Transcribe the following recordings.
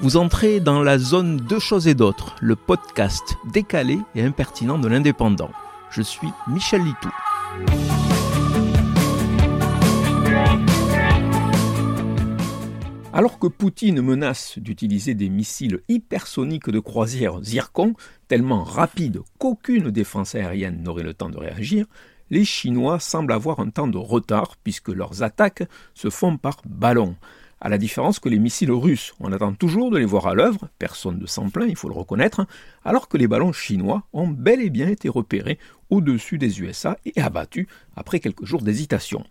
Vous entrez dans la zone Deux choses et d'autres, le podcast décalé et impertinent de l'indépendant. Je suis Michel Litou. Alors que Poutine menace d'utiliser des missiles hypersoniques de croisière Zircon, tellement rapides qu'aucune défense aérienne n'aurait le temps de réagir, les Chinois semblent avoir un temps de retard puisque leurs attaques se font par ballon. À la différence que les missiles russes, on attend toujours de les voir à l'œuvre, personne ne s'en plaint, il faut le reconnaître, alors que les ballons chinois ont bel et bien été repérés au-dessus des USA et abattus après quelques jours d'hésitation.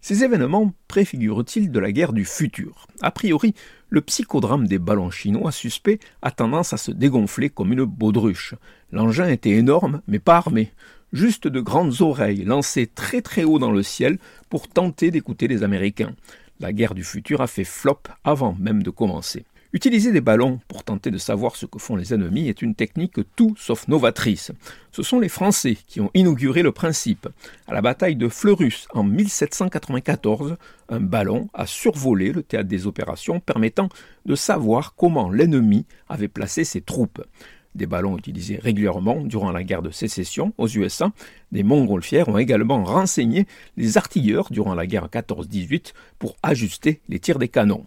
Ces événements préfigurent-ils de la guerre du futur? A priori, le psychodrame des ballons chinois suspects a tendance à se dégonfler comme une baudruche. L'engin était énorme, mais pas armé. Juste de grandes oreilles lancées très très haut dans le ciel pour tenter d'écouter les Américains. La guerre du futur a fait flop avant même de commencer. Utiliser des ballons pour tenter de savoir ce que font les ennemis est une technique tout sauf novatrice. Ce sont les Français qui ont inauguré le principe. À la bataille de Fleurus en 1794, un ballon a survolé le théâtre des opérations permettant de savoir comment l'ennemi avait placé ses troupes. Des ballons utilisés régulièrement durant la guerre de sécession aux USA, des montgolfières ont également renseigné les artilleurs durant la guerre 14-18 pour ajuster les tirs des canons.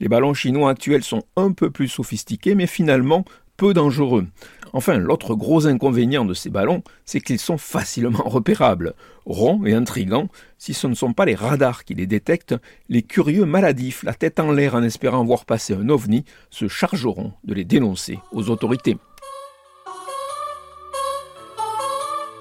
Les ballons chinois actuels sont un peu plus sophistiqués, mais finalement peu dangereux. Enfin, l'autre gros inconvénient de ces ballons, c'est qu'ils sont facilement repérables. Ronds et intrigants, si ce ne sont pas les radars qui les détectent, les curieux maladifs, la tête en l'air en espérant voir passer un ovni, se chargeront de les dénoncer aux autorités.